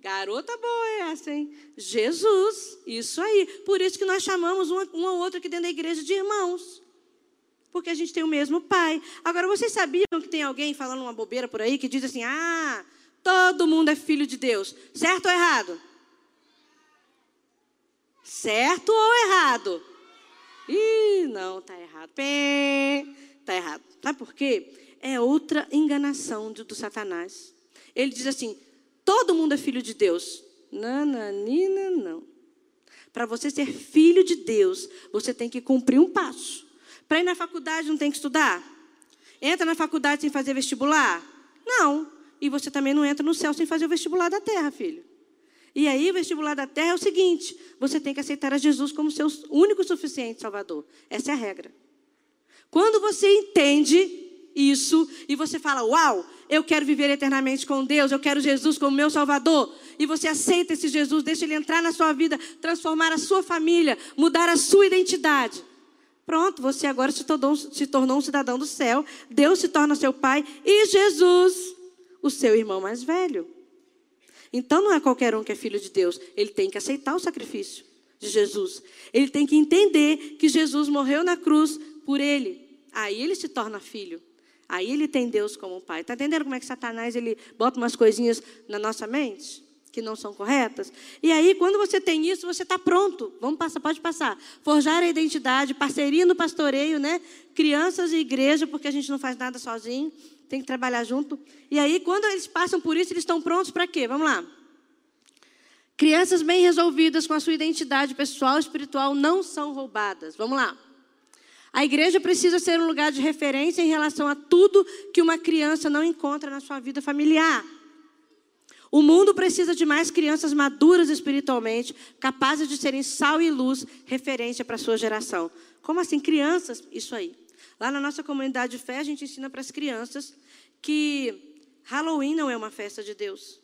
A: Garota boa é essa, hein? Jesus, isso aí. Por isso que nós chamamos um, ou outro aqui dentro da igreja de irmãos. Porque a gente tem o mesmo pai. Agora, vocês sabiam que tem alguém falando uma bobeira por aí que diz assim: ah, todo mundo é filho de Deus. Certo ou errado? Certo ou errado? Ih, não, tá errado. Pé, tá errado. Sabe por quê? É outra enganação do, do Satanás. Ele diz assim: todo mundo é filho de Deus. Nananina, não. Para você ser filho de Deus, você tem que cumprir um passo. Para ir na faculdade, não tem que estudar? Entra na faculdade sem fazer vestibular? Não. E você também não entra no céu sem fazer o vestibular da terra, filho. E aí, o vestibular da terra é o seguinte: você tem que aceitar a Jesus como seu único e suficiente Salvador. Essa é a regra. Quando você entende isso e você fala, uau, eu quero viver eternamente com Deus, eu quero Jesus como meu Salvador, e você aceita esse Jesus, deixa ele entrar na sua vida, transformar a sua família, mudar a sua identidade. Pronto, você agora se tornou, se tornou um cidadão do céu, Deus se torna seu pai e Jesus, o seu irmão mais velho. Então não é qualquer um que é filho de Deus, ele tem que aceitar o sacrifício de Jesus. Ele tem que entender que Jesus morreu na cruz por ele. Aí ele se torna filho. Aí ele tem Deus como pai. Está entendendo como é que Satanás ele bota umas coisinhas na nossa mente? Que não são corretas. E aí, quando você tem isso, você está pronto. Vamos passar, pode passar. Forjar a identidade, parceria no pastoreio, né? Crianças e igreja, porque a gente não faz nada sozinho tem que trabalhar junto. E aí, quando eles passam por isso, eles estão prontos para quê? Vamos lá. Crianças bem resolvidas com a sua identidade pessoal e espiritual não são roubadas. Vamos lá. A igreja precisa ser um lugar de referência em relação a tudo que uma criança não encontra na sua vida familiar. O mundo precisa de mais crianças maduras espiritualmente, capazes de serem sal e luz, referência para a sua geração. Como assim? Crianças? Isso aí. Lá na nossa comunidade de fé, a gente ensina para as crianças que Halloween não é uma festa de Deus.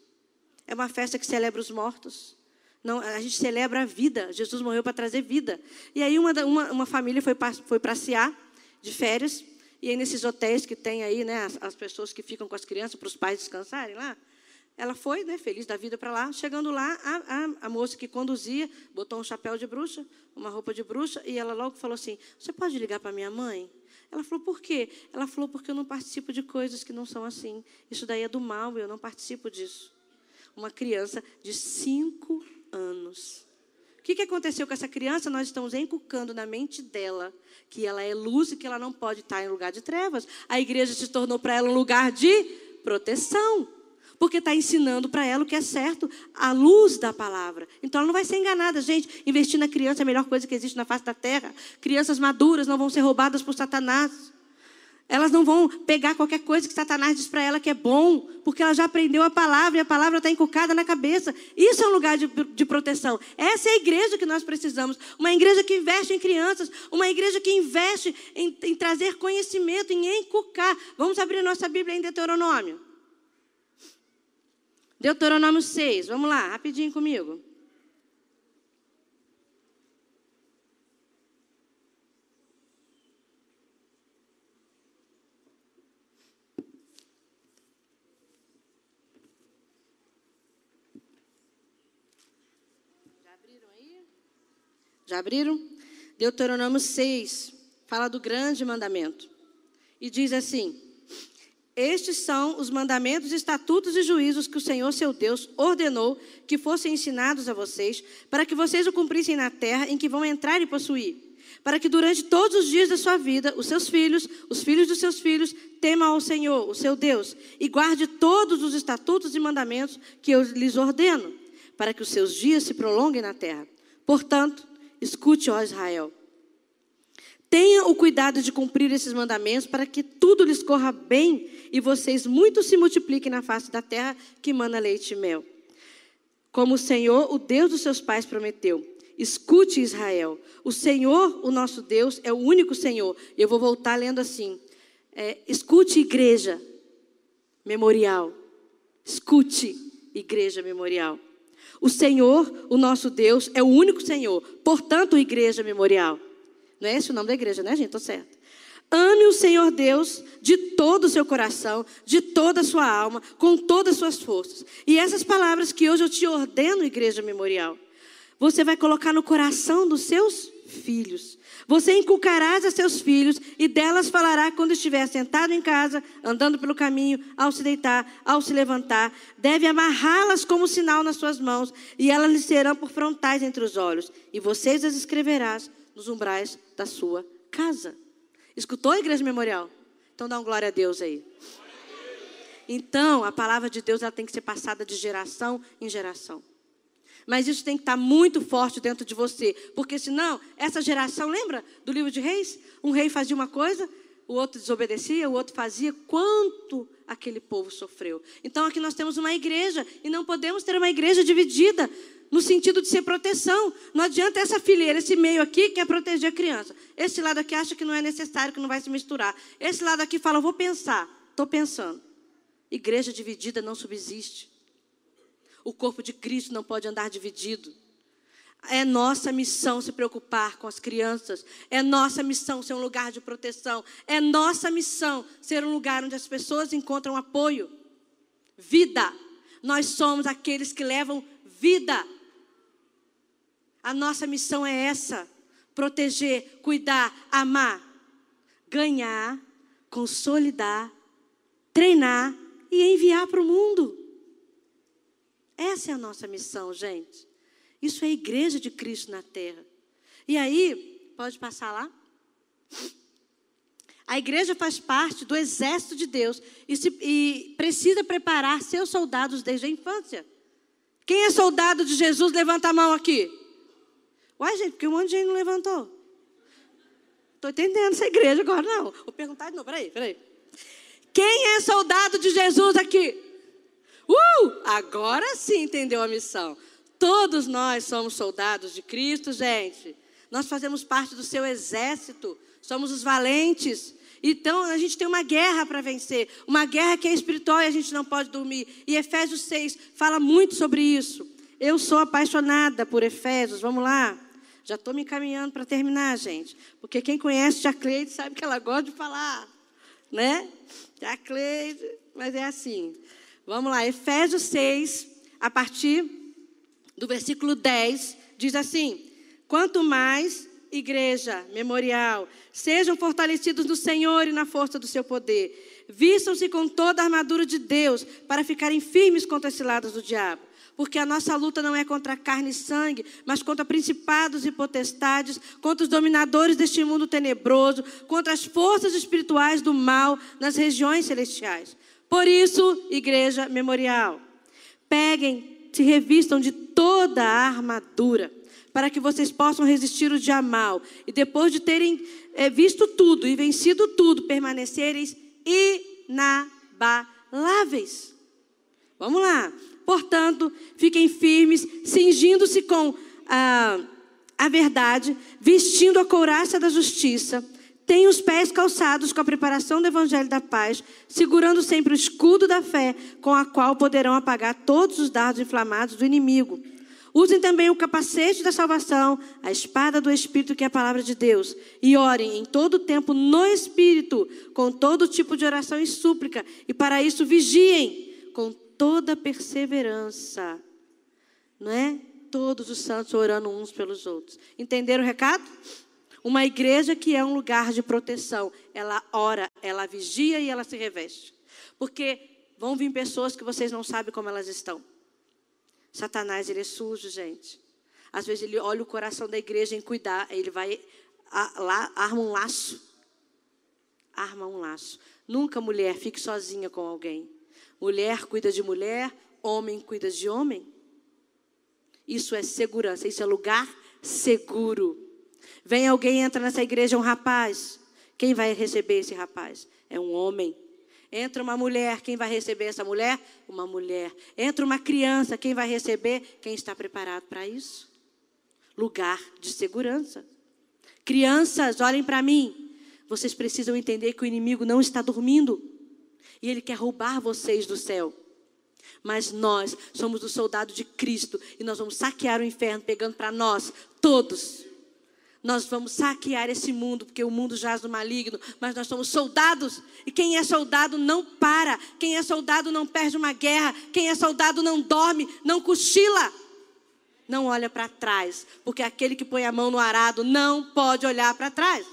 A: É uma festa que celebra os mortos. Não, a gente celebra a vida. Jesus morreu para trazer vida. E aí uma, uma, uma família foi, foi passear de férias. E aí nesses hotéis que tem aí, né, as, as pessoas que ficam com as crianças para os pais descansarem lá, ela foi, né, feliz da vida para lá. Chegando lá, a, a, a, moça que conduzia botou um chapéu de bruxa, uma roupa de bruxa, e ela logo falou assim: Você pode ligar para minha mãe? Ela falou, por quê? Ela falou, porque eu não participo de coisas que não são assim. Isso daí é do mal, eu não participo disso. Uma criança de cinco anos. O que, que aconteceu com essa criança? Nós estamos encucando na mente dela que ela é luz e que ela não pode estar em lugar de trevas. A igreja se tornou para ela um lugar de proteção porque está ensinando para ela o que é certo, à luz da palavra. Então ela não vai ser enganada, gente. Investir na criança é a melhor coisa que existe na face da terra. Crianças maduras não vão ser roubadas por Satanás. Elas não vão pegar qualquer coisa que Satanás diz para ela que é bom, porque ela já aprendeu a palavra e a palavra está encucada na cabeça. Isso é um lugar de, de, proteção. Essa é a igreja que nós precisamos. Uma igreja que investe em crianças, uma igreja que investe em, em trazer conhecimento, em encucar. Vamos abrir nossa Bíblia em Deuteronômio. Deuteronômio 6, vamos lá, rapidinho comigo. Já abriram? Deuteronômio 6 fala do grande mandamento. E diz assim: estes são os mandamentos, estatutos e juízos que o Senhor seu Deus ordenou que fossem ensinados a vocês, para que vocês o cumprissem na terra em que vão entrar e possuir. Para que durante todos os dias da sua vida, os seus filhos, os filhos dos seus filhos, temam ao Senhor, o seu Deus, e guarde todos os estatutos e mandamentos que eu lhes ordeno, para que os seus dias se prolonguem na terra. Portanto, escute, ó Israel Tenha o cuidado de cumprir esses mandamentos para que tudo lhes corra bem e vocês muito se multipliquem na face da terra que mana leite e mel. Como o Senhor, o Deus dos seus pais, prometeu. Escute, Israel. O Senhor, o nosso Deus, é o único Senhor. Eu vou voltar lendo assim. É, escute, igreja memorial. Escute, igreja memorial. O Senhor, o nosso Deus, é o único Senhor. Portanto, igreja memorial. Não é esse o nome da igreja, né, gente? Estou certo. Ame o Senhor Deus de todo o seu coração, de toda a sua alma, com todas as suas forças. E essas palavras que hoje eu te ordeno, igreja memorial, você vai colocar no coração dos seus filhos. Você inculcarás a seus filhos e delas falará quando estiver sentado em casa, andando pelo caminho, ao se deitar, ao se levantar. Deve amarrá-las como sinal nas suas mãos e elas lhe serão por frontais entre os olhos. E vocês as escreverás nos umbrais da sua casa. Escutou a igreja memorial? Então dá um glória a Deus aí. Então, a palavra de Deus ela tem que ser passada de geração em geração. Mas isso tem que estar muito forte dentro de você, porque senão, essa geração, lembra do livro de Reis? Um rei fazia uma coisa, o outro desobedecia, o outro fazia. Quanto aquele povo sofreu. Então, aqui nós temos uma igreja, e não podemos ter uma igreja dividida no sentido de ser proteção. Não adianta essa fileira, esse meio aqui quer proteger a criança. Esse lado aqui acha que não é necessário, que não vai se misturar. Esse lado aqui fala, vou pensar. Estou pensando. Igreja dividida não subsiste. O corpo de Cristo não pode andar dividido. É nossa missão se preocupar com as crianças. É nossa missão ser um lugar de proteção. É nossa missão ser um lugar onde as pessoas encontram apoio. Vida. Nós somos aqueles que levam vida. A nossa missão é essa: proteger, cuidar, amar, ganhar, consolidar, treinar e enviar para o mundo. Essa é a nossa missão, gente. Isso é a igreja de Cristo na terra. E aí, pode passar lá? A igreja faz parte do exército de Deus e, se, e, precisa preparar seus soldados desde a infância. Quem é soldado de Jesus, levanta a mão aqui. Uai, gente, porque um monte de gente não levantou. Estou entendendo essa igreja agora, não. Vou perguntar de novo, peraí, peraí. Quem é soldado de Jesus aqui? Uh! Agora sim entendeu a missão. Todos nós somos soldados de Cristo, gente. Nós fazemos parte do seu exército. Somos os valentes. Então a gente tem uma guerra para vencer, uma guerra que é espiritual e a gente não pode dormir. E Efésios 6 fala muito sobre isso. Eu sou apaixonada por Efésios, vamos lá. Já estou me encaminhando para terminar, gente. Porque quem conhece a Cleide sabe que ela gosta de falar né? A Cleide, mas é assim. Vamos lá, Efésios 6, a partir do versículo 10, diz assim: Quanto mais, igreja, memorial, sejam fortalecidos no Senhor e na força do seu poder, vistam-se com toda a armadura de Deus para ficarem firmes contra as ciladas do diabo porque a nossa luta não é contra carne e sangue, mas contra principados e potestades, contra os dominadores deste mundo tenebroso, contra as forças espirituais do mal nas regiões celestiais. Por isso, igreja memorial, peguem, se revistam de toda a armadura, para que vocês possam resistir o dia mal, e depois de terem é, visto tudo e vencido tudo, permanecereis inabaláveis. Vamos lá. Portanto, fiquem firmes, cingindo-se com a, a verdade, vestindo a couraça da justiça, tenham os pés calçados com a preparação do evangelho da paz, segurando sempre o escudo da fé, com a qual poderão apagar todos os dardos inflamados do inimigo. Usem também o capacete da salvação, a espada do Espírito, que é a palavra de Deus. E orem em todo tempo no Espírito, com todo tipo de oração e súplica. E para isso vigiem, com toda perseverança. Não é? Todos os santos orando uns pelos outros. Entenderam o recado? Uma igreja que é um lugar de proteção. Ela ora, ela vigia e ela se reveste. Porque vão vir pessoas que vocês não sabem como elas estão. Satanás, ele é sujo, gente. Às vezes ele olha o coração da igreja em cuidar, ele vai lá, arma um laço. Arma um laço. Nunca mulher fique sozinha com alguém. Mulher cuida de mulher, homem cuida de homem. Isso é segurança, isso é lugar seguro. Vem alguém, entra nessa igreja, um rapaz. Quem vai receber esse rapaz? É um homem. Entra uma mulher, quem vai receber essa mulher? Uma mulher. Entra uma criança, quem vai receber? Quem está preparado para isso? Lugar de segurança. Crianças, olhem para mim. Vocês precisam entender que o inimigo não está dormindo e ele quer roubar vocês do céu. Mas nós somos o soldado de Cristo e nós vamos saquear o inferno, pegando para nós, todos. Nós vamos saquear esse mundo, porque o mundo jaz no maligno, mas nós somos soldados. E quem é soldado não para. Quem é soldado não perde uma guerra. Quem é soldado não dorme, não cochila. Não olha para trás, porque aquele que põe a mão no arado não pode olhar para trás.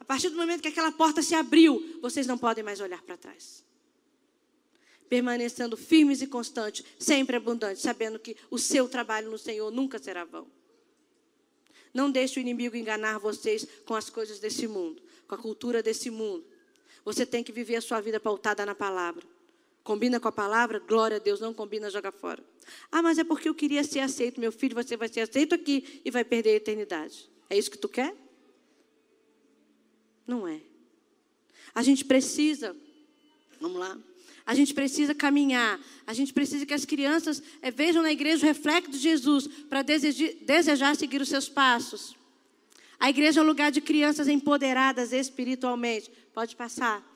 A: A partir do momento que aquela porta se abriu, vocês não podem mais olhar para trás. Permanecendo firmes e constantes, sempre abundantes, sabendo que o seu trabalho no Senhor nunca será vão. Não deixe o inimigo enganar vocês com as coisas desse mundo, com a cultura desse mundo. Você tem que viver a sua vida pautada na palavra. Combina com a palavra? Glória a Deus, não combina, joga fora. Ah, mas é porque eu queria ser aceito, meu filho, você vai ser aceito aqui e vai perder a eternidade. É isso que tu quer? Não é. A gente precisa, vamos lá, a gente precisa caminhar, a gente precisa que as crianças é, vejam na igreja o reflexo de Jesus para desejar seguir os seus passos. A igreja é um lugar de crianças empoderadas espiritualmente. Pode passar.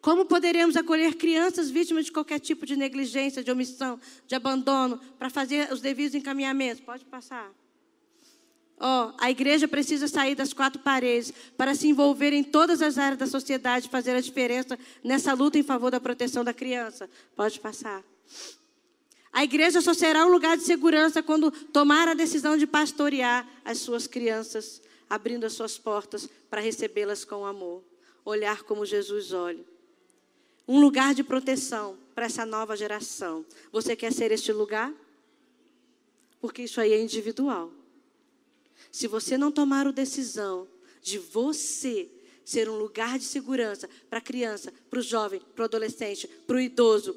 A: Como poderemos acolher crianças vítimas de qualquer tipo de negligência, de omissão, de abandono, para fazer os devidos encaminhamentos? Pode passar. Ó, oh, a igreja precisa sair das quatro paredes para se envolver em todas as áreas da sociedade, fazer a diferença nessa luta em favor da proteção da criança. Pode passar. A igreja só será um lugar de segurança quando tomar a decisão de pastorear as suas crianças, abrindo as suas portas para recebê-las com amor, olhar como Jesus olha um lugar de proteção para essa nova geração. Você quer ser este lugar? Porque isso aí é individual. Se você não tomar a decisão de você ser um lugar de segurança para a criança, para o jovem, para o adolescente, para o idoso,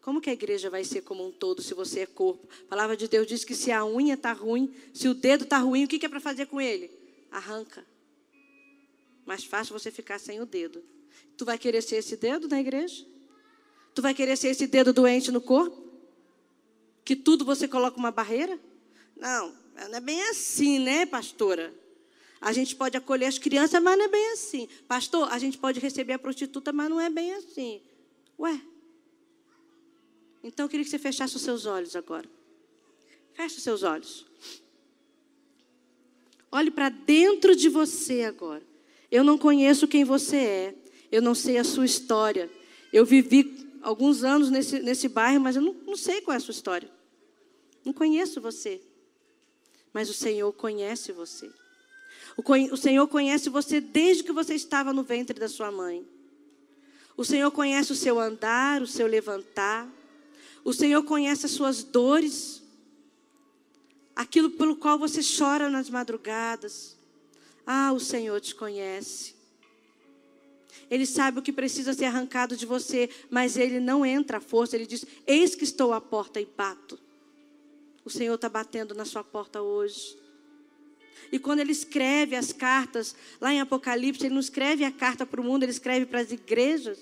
A: como que a igreja vai ser como um todo se você é corpo? A palavra de Deus diz que se a unha está ruim, se o dedo está ruim, o que, que é para fazer com ele? Arranca. Mais fácil você ficar sem o dedo. Tu vai querer ser esse dedo na igreja? Tu vai querer ser esse dedo doente no corpo? Que tudo você coloca uma barreira? Não, não é bem assim, né, pastora? A gente pode acolher as crianças, mas não é bem assim. Pastor, a gente pode receber a prostituta, mas não é bem assim. Ué. Então eu queria que você fechasse os seus olhos agora. Feche os seus olhos. Olhe para dentro de você agora. Eu não conheço quem você é. Eu não sei a sua história. Eu vivi alguns anos nesse, nesse bairro, mas eu não, não sei qual é a sua história. Não conheço você. Mas o Senhor conhece você. O, Senhor conhece você desde que você estava no ventre da sua mãe. O Senhor conhece o seu andar, o seu levantar. O Senhor conhece as suas dores, aquilo pelo qual você chora nas madrugadas. Ah, o Senhor te conhece. Ele sabe o que precisa ser arrancado de você, mas ele não entra à força. Ele diz: Eis que estou à porta e bato. O Senhor está batendo na sua porta hoje. E quando ele escreve as cartas, lá em Apocalipse, ele não escreve a carta para o mundo, ele escreve para as igrejas.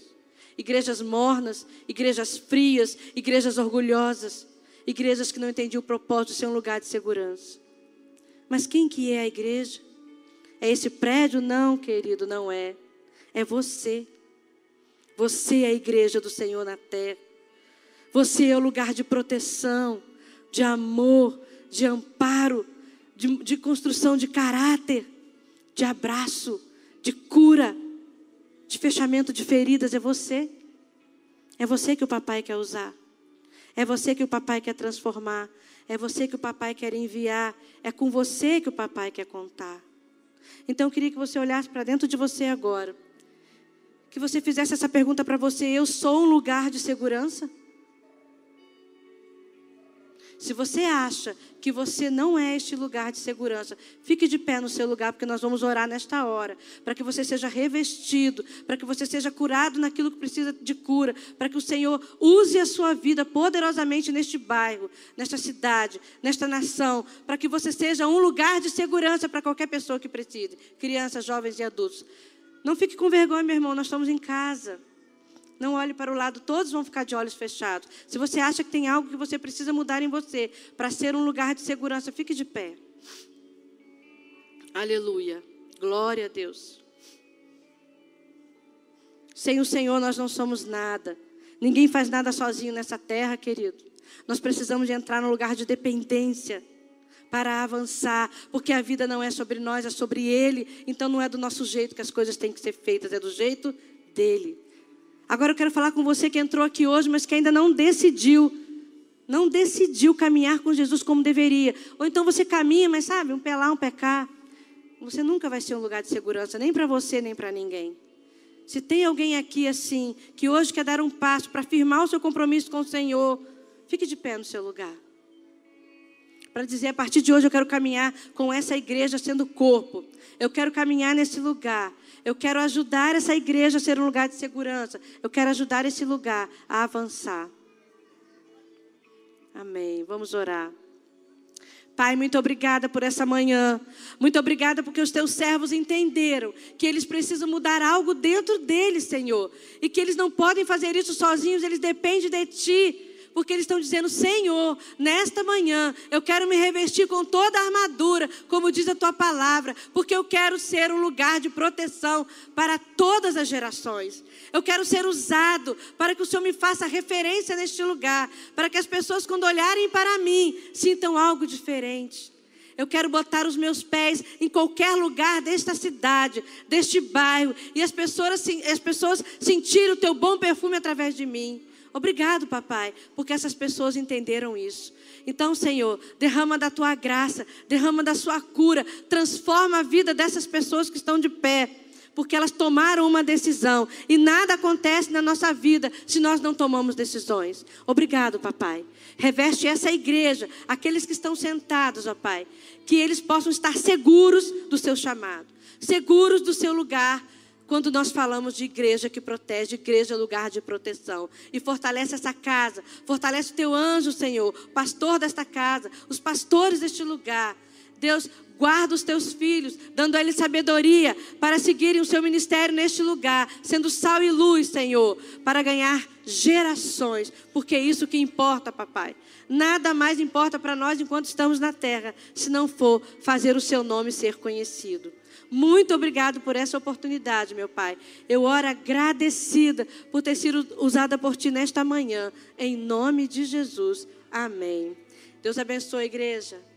A: Igrejas mornas, igrejas frias, igrejas orgulhosas, igrejas que não entendiam o propósito de ser um lugar de segurança. Mas quem que é a igreja? É esse prédio? Não, querido, não é é você. Você é a igreja do Senhor na terra. Você é o lugar de proteção, de amor, de amparo, de, de construção de caráter, de abraço, de cura, de fechamento de feridas. É você. É você que o papai quer usar. É você que o papai quer transformar. É você que o papai quer enviar. É com você que o papai quer contar. Então eu queria que você olhasse para dentro de você agora que você fizesse essa pergunta para você: eu sou um lugar de segurança? Se você acha que você não é este lugar de segurança, fique de pé no seu lugar, porque nós vamos orar nesta hora, para que você seja revestido, para que você seja curado naquilo que precisa de cura, para que o Senhor use a sua vida poderosamente neste bairro, nesta cidade, nesta nação, para que você seja um lugar de segurança para qualquer pessoa que precise, crianças, jovens e adultos. Não fique com vergonha, meu irmão, nós estamos em casa. Não olhe para o lado, todos vão ficar de olhos fechados. Se você acha que tem algo que você precisa mudar em você para ser um lugar de segurança, fique de pé. Aleluia. Glória a Deus. Sem o Senhor nós não somos nada. Ninguém faz nada sozinho nessa terra, querido. Nós precisamos de entrar no lugar de dependência para avançar, porque a vida não é sobre nós, é sobre Ele. Então não é do nosso jeito que as coisas têm que ser feitas, é do jeito dele. Agora eu quero falar com você que entrou aqui hoje, mas que ainda não decidiu não decidiu caminhar com Jesus como deveria. Ou então você caminha, mas sabe, um pé lá, um pé cá. Você nunca vai ser um lugar de segurança, nem para você, nem para ninguém. Se tem alguém aqui assim, que hoje quer dar um passo para firmar o seu compromisso com o Senhor, fique de pé no seu lugar. Para dizer, a partir de hoje eu quero caminhar com essa igreja sendo corpo. Eu quero caminhar nesse lugar. Eu quero ajudar essa igreja a ser um lugar de segurança. Eu quero ajudar esse lugar a avançar. Amém. Vamos orar. Pai, muito obrigada por essa manhã. Muito obrigada porque os teus servos entenderam que eles precisam mudar algo dentro deles, Senhor. E que eles não podem fazer isso sozinhos, eles dependem de Ti porque eles estão dizendo: Senhor, nesta manhã eu quero me revestir com toda a armadura, como diz a tua palavra, porque eu quero ser um lugar de proteção para todas as gerações. Eu quero ser usado para que o Senhor me faça referência neste lugar, para que as pessoas, quando olharem para mim, sintam algo diferente. Eu quero botar os meus pés em qualquer lugar desta cidade, deste bairro, e as pessoas, as pessoas sentirem o teu bom perfume através de mim. Obrigado, papai, porque essas pessoas entenderam isso. Então, Senhor, derrama da tua graça, derrama da sua cura, transforma a vida dessas pessoas que estão de pé, porque elas tomaram uma decisão e nada acontece na nossa vida se nós não tomamos decisões. Obrigado, papai. Reveste essa igreja, aqueles que estão sentados, ó Pai, que eles possam estar seguros do seu chamado, seguros do seu lugar quando nós falamos de igreja que protege, igreja é lugar de proteção. E fortalece essa casa, fortalece o teu anjo, Senhor, pastor desta casa, os pastores deste lugar. Deus, guarda os teus filhos, dando a eles sabedoria para seguirem o seu ministério neste lugar, sendo sal e luz, Senhor, para ganhar gerações, porque é isso que importa, papai. Nada mais importa para nós enquanto estamos na terra, se não for fazer o seu nome ser conhecido. Muito obrigado por essa oportunidade, meu Pai. Eu oro agradecida por ter sido usada por Ti nesta manhã. Em nome de Jesus. Amém. Deus abençoe a igreja.